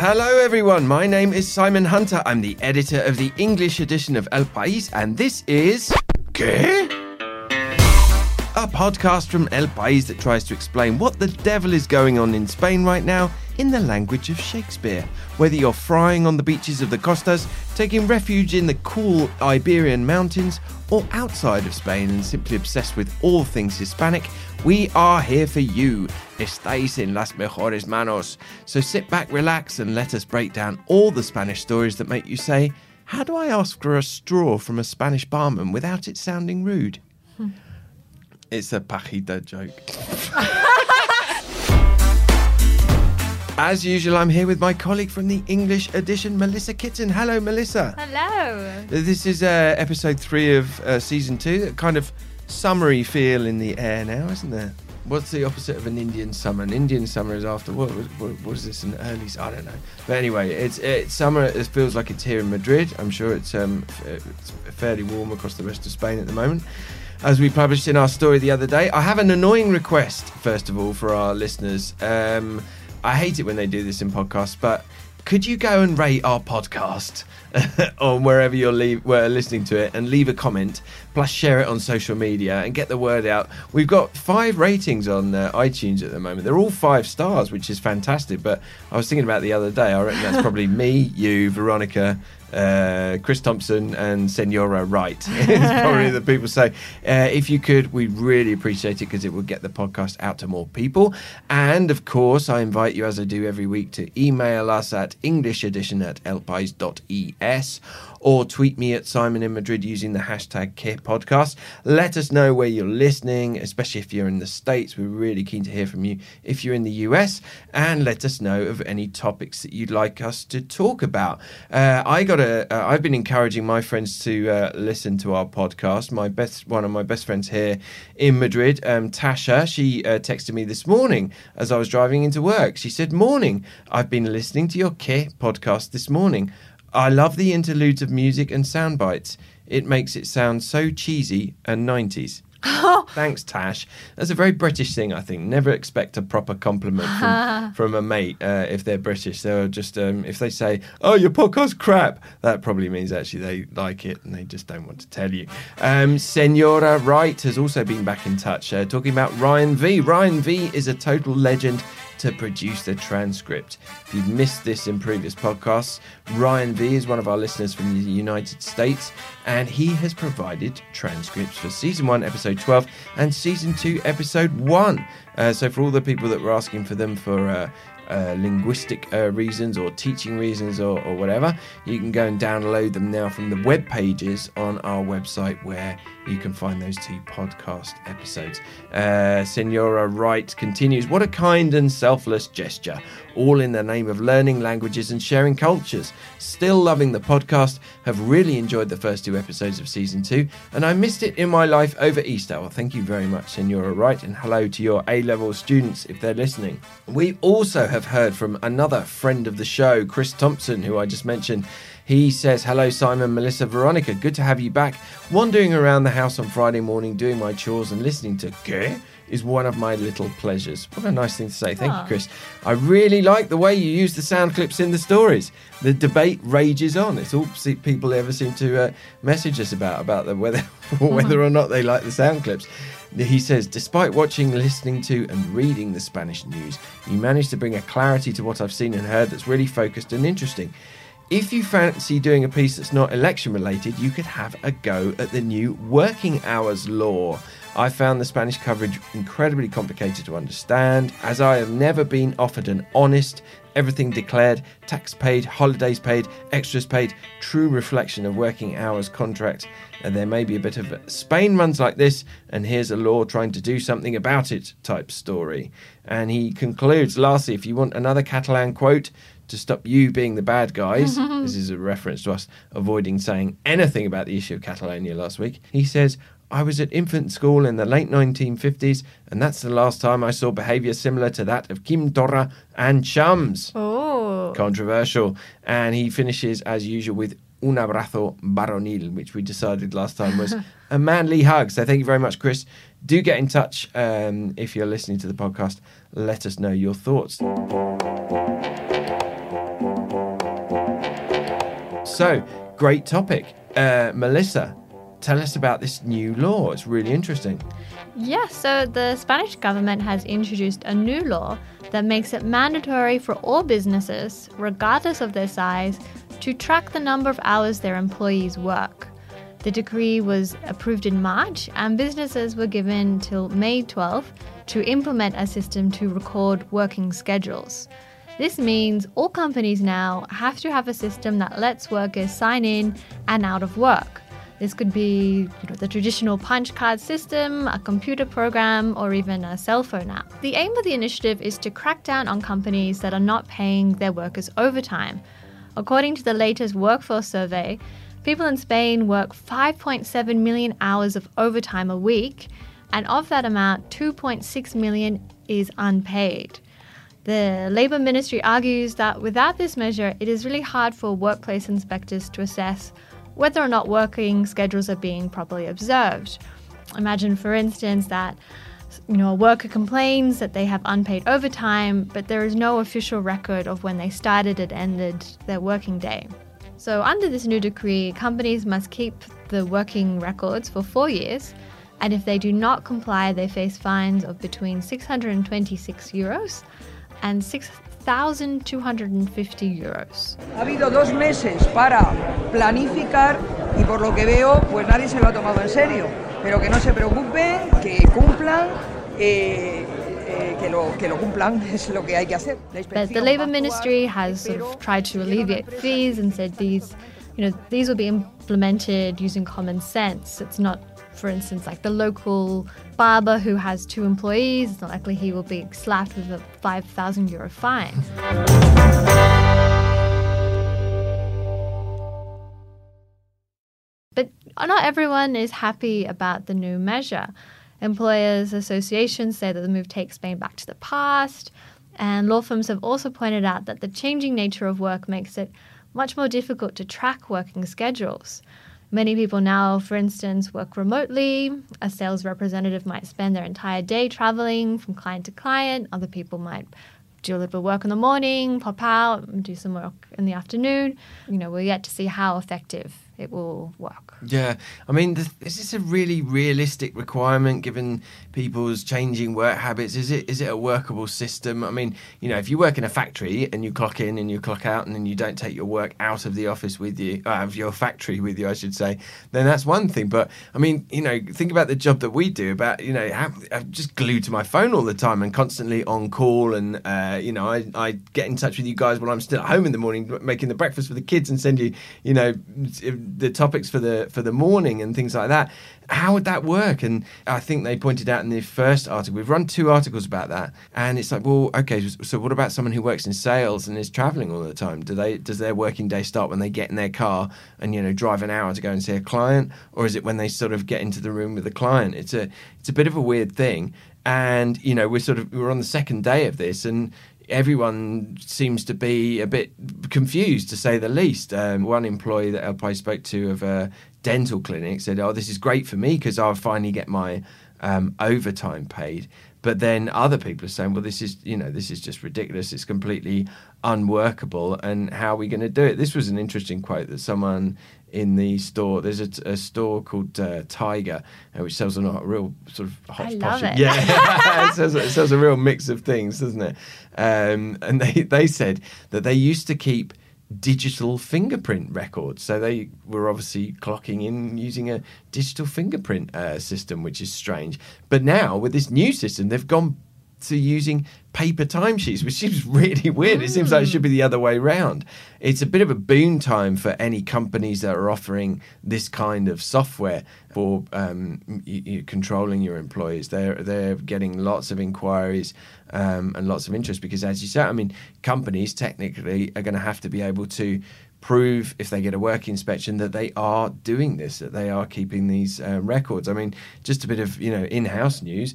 Hello, everyone. My name is Simon Hunter. I'm the editor of the English edition of El País, and this is. ¿Qué? A podcast from El País that tries to explain what the devil is going on in Spain right now in the language of Shakespeare. Whether you're frying on the beaches of the costas, taking refuge in the cool Iberian mountains, or outside of Spain and simply obsessed with all things Hispanic, we are here for you. Estáis en las mejores manos. So sit back, relax, and let us break down all the Spanish stories that make you say, How do I ask for a straw from a Spanish barman without it sounding rude? It's a pajita joke. As usual, I'm here with my colleague from the English edition, Melissa Kitson. Hello, Melissa. Hello. This is uh, episode three of uh, season two. A kind of summery feel in the air now, isn't there? What's the opposite of an Indian summer? An Indian summer is after what was, what was this? An early? I don't know. But anyway, it's it's summer. It feels like it's here in Madrid. I'm sure it's um f- it's fairly warm across the rest of Spain at the moment. As we published in our story the other day, I have an annoying request. First of all, for our listeners, um, I hate it when they do this in podcasts, but could you go and rate our podcast on wherever you're leave, where listening to it and leave a comment, plus share it on social media and get the word out? We've got five ratings on uh, iTunes at the moment. They're all five stars, which is fantastic. But I was thinking about the other day. I reckon that's probably me, you, Veronica, uh, Chris Thompson and Senora Wright. it's probably the people say. Uh, if you could, we'd really appreciate it because it would get the podcast out to more people. And of course, I invite you, as I do every week, to email us at englishedition at elpais.es or tweet me at Simon in Madrid using the hashtag Kit Podcast. Let us know where you're listening, especially if you're in the States. We're really keen to hear from you if you're in the US, and let us know of any topics that you'd like us to talk about. Uh, I got a. Uh, I've been encouraging my friends to uh, listen to our podcast. My best, one of my best friends here in Madrid, um, Tasha, she uh, texted me this morning as I was driving into work. She said, "Morning, I've been listening to your Kit podcast this morning." I love the interludes of music and sound bites. It makes it sound so cheesy and 90s. Thanks, Tash. That's a very British thing, I think. Never expect a proper compliment from, from a mate uh, if they're British. They'll just, um, if they say, oh, your podcast's crap, that probably means actually they like it and they just don't want to tell you. Um, Senora Wright has also been back in touch, uh, talking about Ryan V. Ryan V is a total legend to produce the transcript. If you've missed this in previous podcasts, Ryan V is one of our listeners from the United States, and he has provided transcripts for season one, episode 12, and season two, episode one. Uh, so, for all the people that were asking for them for uh, uh, linguistic uh, reasons or teaching reasons or, or, whatever, you can go and download them now from the web pages on our website where you can find those two podcast episodes. Uh, Senora Wright continues What a kind and selfless gesture, all in the name of learning languages and sharing cultures. Still loving the podcast, have really enjoyed the first two episodes of season two, and I missed it in my life over Easter. Well, thank you very much, Senora Wright, and hello to your A level students if they're listening. We also have heard from another friend of the show, Chris Thompson, who I just mentioned. He says, Hello, Simon, Melissa, Veronica. Good to have you back. Wandering around the house on Friday morning doing my chores and listening to Gay is one of my little pleasures. What a nice thing to say. Thank Aw. you, Chris. I really like the way you use the sound clips in the stories. The debate rages on. It's all people ever seem to uh, message us about about the whether whether or not they like the sound clips. He says, despite watching, listening to, and reading the Spanish news, you managed to bring a clarity to what I've seen and heard that's really focused and interesting. If you fancy doing a piece that's not election related, you could have a go at the new working hours law. I found the Spanish coverage incredibly complicated to understand, as I have never been offered an honest, everything mm. declared, tax paid, holidays paid, extras paid, true reflection of working hours contract. And there may be a bit of Spain runs like this, and here's a law trying to do something about it type story. And he concludes, lastly, if you want another Catalan quote, to stop you being the bad guys, this is a reference to us avoiding saying anything about the issue of Catalonia last week. He says, I was at infant school in the late 1950s, and that's the last time I saw behaviour similar to that of Quim Torra and chums. Oh. Controversial. And he finishes, as usual, with un abrazo varonil, which we decided last time was a manly hug. So thank you very much, Chris. Do get in touch um, if you're listening to the podcast. Let us know your thoughts. So, great topic. Uh, Melissa, tell us about this new law. It's really interesting. Yeah, so the Spanish government has introduced a new law that makes it mandatory for all businesses, regardless of their size, to track the number of hours their employees work. The decree was approved in March, and businesses were given till May 12th to implement a system to record working schedules. This means all companies now have to have a system that lets workers sign in and out of work. This could be you know, the traditional punch card system, a computer program, or even a cell phone app. The aim of the initiative is to crack down on companies that are not paying their workers overtime. According to the latest workforce survey, people in Spain work 5.7 million hours of overtime a week, and of that amount, 2.6 million is unpaid. The Labour Ministry argues that without this measure, it is really hard for workplace inspectors to assess whether or not working schedules are being properly observed. Imagine, for instance, that you know a worker complains that they have unpaid overtime, but there is no official record of when they started and ended their working day. So, under this new decree, companies must keep the working records for four years, and if they do not comply, they face fines of between 626 euros and 6,250 euros. Ha habido dos meses para planificar y por lo que veo, pues nadie se lo ha tomado en serio. Pero que no se preocupen, que cumplan. Eh, eh, que, lo, que lo cumplan es lo que hay que hacer. But the Labour Ministry has sort of tried to alleviate fees and said these, you know, these will be implemented using common sense. It's not for instance, like the local barber who has two employees, it's not likely he will be slapped with a 5,000 euro fine. But not everyone is happy about the new measure. Employers' associations say that the move takes Spain back to the past, and law firms have also pointed out that the changing nature of work makes it much more difficult to track working schedules. Many people now, for instance, work remotely. A sales representative might spend their entire day traveling from client to client. Other people might do a little bit of work in the morning, pop out, and do some work in the afternoon. You know, we're yet to see how effective it will work. Yeah, I mean, is this a really realistic requirement given people's changing work habits? Is it is it a workable system? I mean, you know, if you work in a factory and you clock in and you clock out, and then you don't take your work out of the office with you, uh, out of your factory with you, I should say, then that's one thing. But I mean, you know, think about the job that we do. About you know, I'm just glued to my phone all the time and constantly on call, and uh, you know, I I get in touch with you guys when I'm still at home in the morning making the breakfast for the kids and send you, you know the topics for the for the morning and things like that. How would that work? And I think they pointed out in the first article. We've run two articles about that, and it's like, well, okay, so what about someone who works in sales and is traveling all the time? Do they does their working day start when they get in their car and you know drive an hour to go and see a client, or is it when they sort of get into the room with the client? It's a it's a bit of a weird thing and you know we're sort of we're on the second day of this and everyone seems to be a bit confused, to say the least. Um, one employee that I spoke to of a dental clinic said, "Oh, this is great for me because I'll finally get my um, overtime paid." But then other people are saying, "Well, this is you know this is just ridiculous. It's completely unworkable. And how are we going to do it?" This was an interesting quote that someone in the store. There's a, a store called uh, Tiger, uh, which sells a, a real sort of hot I love it. Yeah, it, sells, it sells a real mix of things, doesn't it? Um, and they they said that they used to keep digital fingerprint records. So they were obviously clocking in using a digital fingerprint uh, system, which is strange. But now with this new system, they've gone to using paper timesheets, which seems really weird. Mm. It seems like it should be the other way around. It's a bit of a boon time for any companies that are offering this kind of software for um, y- y- controlling your employees. They're they're getting lots of inquiries um, and lots of interest because, as you said, I mean, companies technically are going to have to be able to prove if they get a work inspection that they are doing this, that they are keeping these uh, records. I mean, just a bit of you know in-house news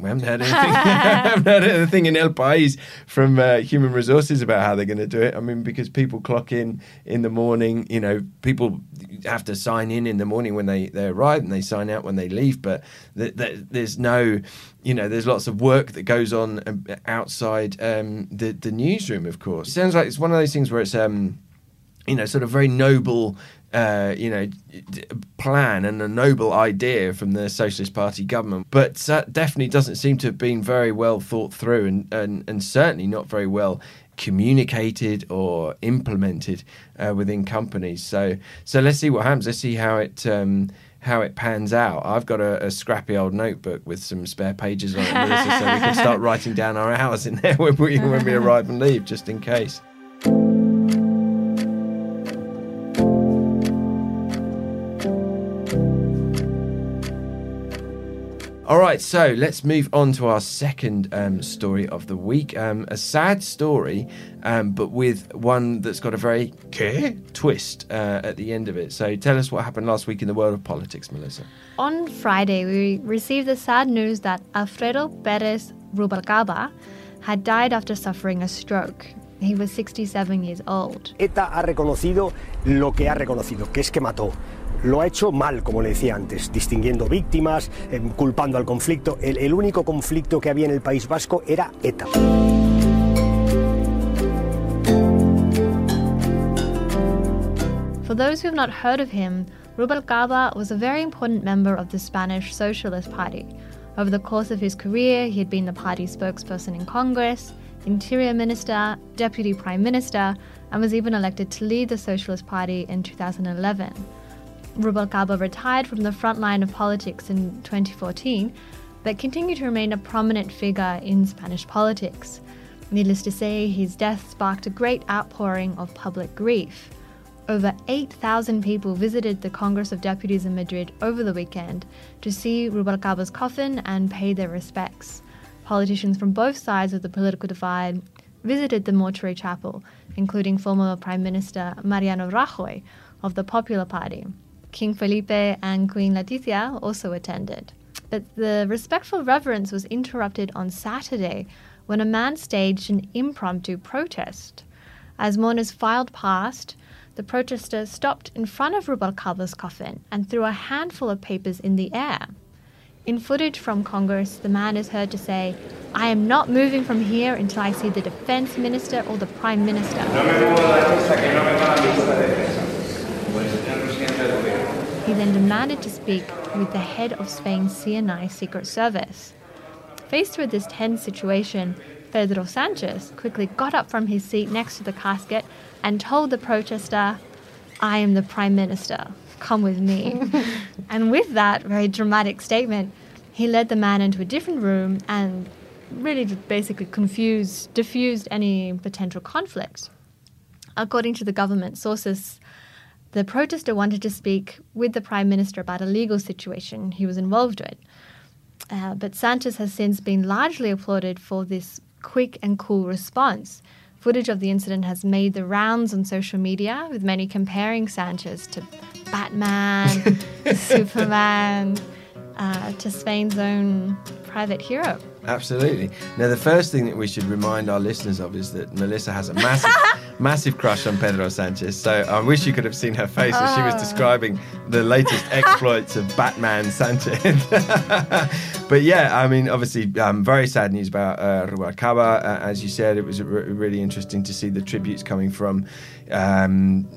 we haven't heard anything. haven't heard anything in El País from uh, Human Resources about how they're going to do it. I mean, because people clock in in the morning, you know, people have to sign in in the morning when they, they arrive and they sign out when they leave. But th- th- there's no, you know, there's lots of work that goes on um, outside um, the the newsroom. Of course, it sounds like it's one of those things where it's um, you know, sort of very noble uh, you know, plan and a noble idea from the Socialist Party government, but that definitely doesn't seem to have been very well thought through and, and, and certainly not very well communicated or implemented uh, within companies. So, so let's see what happens. Let's see how it. Um, how it pans out. I've got a, a, scrappy old notebook with some spare pages on it, Melissa, so we can start writing down our hours in there when we when we arrive and leave, just in case. All right, so let's move on to our second um, story of the week. Um, a sad story, um, but with one that's got a very twist uh, at the end of it. So tell us what happened last week in the world of politics, Melissa. On Friday, we received the sad news that Alfredo Perez Rubalcaba had died after suffering a stroke. He was 67 years old. ETA ha reconocido lo que ha reconocido, que es que mató. Lo ha hecho mal, como le decía antes, distinguiendo víctimas, eh, culpando al conflicto. El, el único conflicto que había en el País Vasco era ETA. For those who have not heard of him, Rubalcaba was a very important member of the Spanish Socialist Party. Over the course of his career, he had been the party's spokesperson in Congress, interior minister, deputy prime minister, and was even elected to lead the Socialist Party in 2011. Rubalcaba retired from the front line of politics in 2014, but continued to remain a prominent figure in Spanish politics. Needless to say, his death sparked a great outpouring of public grief. Over 8,000 people visited the Congress of Deputies in Madrid over the weekend to see Rubalcaba's coffin and pay their respects. Politicians from both sides of the political divide visited the mortuary chapel, including former Prime Minister Mariano Rajoy of the Popular Party. King Felipe and Queen Letizia also attended. But the respectful reverence was interrupted on Saturday when a man staged an impromptu protest. As mourners filed past, the protester stopped in front of Rubalcaba's coffin and threw a handful of papers in the air. In footage from Congress, the man is heard to say, I am not moving from here until I see the defense minister or the prime minister. He then demanded to speak with the head of Spain's CNI Secret Service. Faced with this tense situation, Pedro Sanchez quickly got up from his seat next to the casket and told the protester, I am the Prime Minister. Come with me. and with that very dramatic statement, he led the man into a different room and really basically confused, diffused any potential conflict. According to the government sources, the protester wanted to speak with the Prime Minister about a legal situation he was involved with. Uh, but Sanchez has since been largely applauded for this quick and cool response. Footage of the incident has made the rounds on social media, with many comparing Sanchez to Batman, Superman, uh, to Spain's own private hero. Absolutely. Now, the first thing that we should remind our listeners of is that Melissa has a massive, massive crush on Pedro Sanchez. So I wish you could have seen her face as she was ah. describing the latest exploits of Batman Sanchez. but yeah, I mean, obviously, um, very sad news about uh, Rubalcaba. Uh, as you said, it was really interesting to see the tributes coming from um,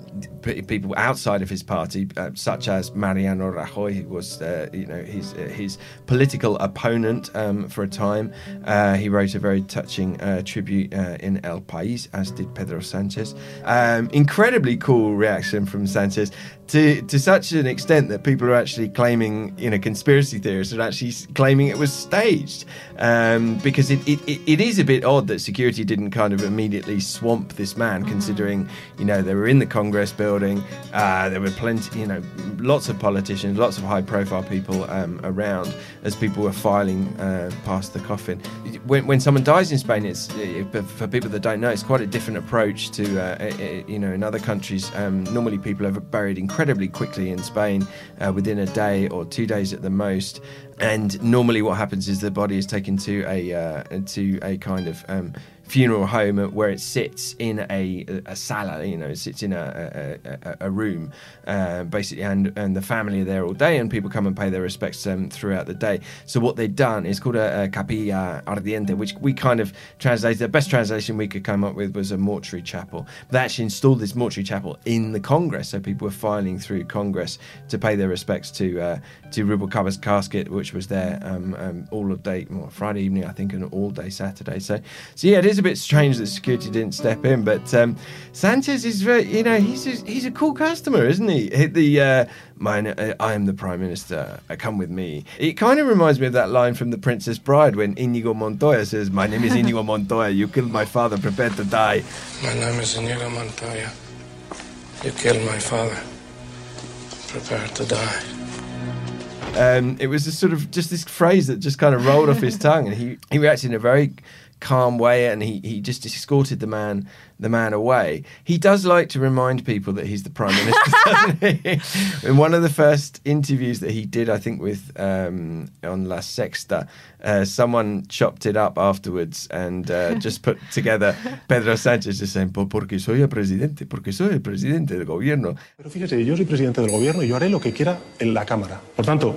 people outside of his party, uh, such as Mariano Rajoy, who was uh, you know his uh, his political opponent um, for a time. Uh, he wrote a very touching tribute in El País, as did Pedro Sanchez. Um, incredibly cool reaction from Sanchez to to such an extent that people are actually claiming, you know, conspiracy theorists are actually claiming it was staged um, because it, it, it is a bit odd that security didn't kind of immediately swamp this man, mm-hmm. considering you know they were in the Congress building, uh, there were plenty, you know, lots of politicians, lots of high-profile people um, around as people were filing uh, past the coffin. When, when someone dies in Spain, it's for people that don't know, it's quite a different approach to uh, you know in other countries. Um, normally, people are buried in incredibly quickly in Spain, uh, within a day or two days at the most. And normally, what happens is the body is taken to a uh, to a kind of um, funeral home where it sits in a, a sala, you know, it sits in a, a, a room, uh, basically, and, and the family are there all day, and people come and pay their respects um, throughout the day. So what they've done is called a, a capilla ardiente, which we kind of translated. The best translation we could come up with was a mortuary chapel. They actually installed this mortuary chapel in the Congress, so people were filing through Congress to pay their respects to uh, to Rubalcaba's casket, which was there um, um, all of day, well, Friday evening, I think, and all day Saturday. So, so yeah, it is a bit strange that security didn't step in, but um, Sanchez is very, you know, he's a, he's a cool customer, isn't he? The uh, mine, uh, I am the prime minister. Uh, come with me. It kind of reminds me of that line from The Princess Bride when Inigo Montoya says, "My name is Inigo Montoya. You killed my father. Prepare to die." My name is Inigo Montoya. You killed my father. Prepare to die. Um, it was a sort of just this phrase that just kind of rolled off his tongue, and he he reacted in a very calm way, and he, he just escorted the man the man away. He does like to remind people that he's the prime minister, doesn't he? In one of the first interviews that he did, I think with um, on La Sexta, uh, someone chopped it up afterwards and uh, just put together Pedro Sánchez just saying, porque soy el presidente, porque soy el presidente del gobierno. Pero fíjese, yo soy presidente del gobierno y yo haré lo que quiera en la Cámara. Por tanto,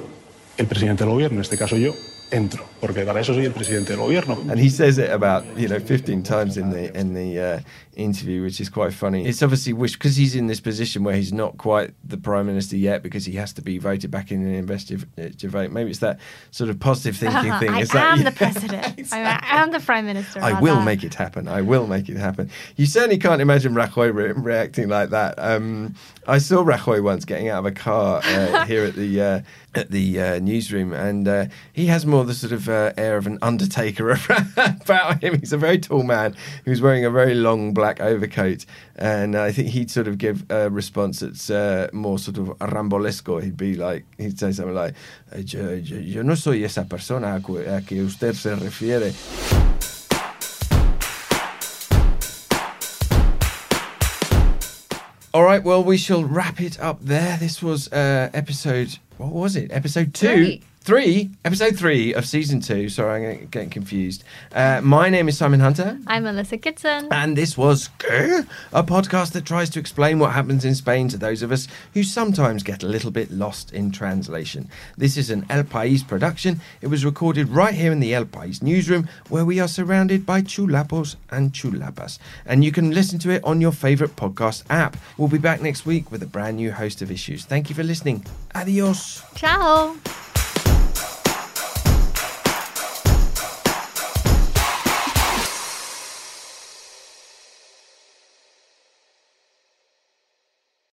el presidente del gobierno, en este caso yo, entro, porque para eso soy el presidente del gobierno. And he says it about you know 15 times in the in the uh, interview, which is quite funny. It's obviously wish because he's in this position where he's not quite the prime minister yet because he has to be voted back in an investiture vote. Maybe it's that sort of positive thinking thing. I It's am that, the president. exactly. I am the prime minister. I will that. make it happen. I will make it happen. You certainly can't imagine Rajoy re- reacting like that. Um, I saw Rajoy once getting out of a car uh, here at the uh, at the uh, newsroom, and uh, he has more the sort of uh, air of an undertaker about him. He's a very tall man who's wearing a very long black overcoat, and I think he'd sort of give a response that's uh, more sort of rambolesco. He'd be like, he'd say something like, "Eh, yo, yo, yo no soy esa persona a que usted se refiere. All right, well, we shall wrap it up there. This was uh, episode, what was it? Episode two? Three, episode three of season two. Sorry, I'm getting- confused. Uh, my name is Simon Hunter. I'm Melissa Kitson. And this was a podcast that tries to explain what happens in Spain to those of us who sometimes get a little bit lost in translation. This is an El País production. It was recorded right here in the El País newsroom, where we are surrounded by chulapos and chulapas. And you can listen to it on your favourite podcast app. We'll be back next week with a brand new host of issues. Thank you for listening. Adios. Ciao.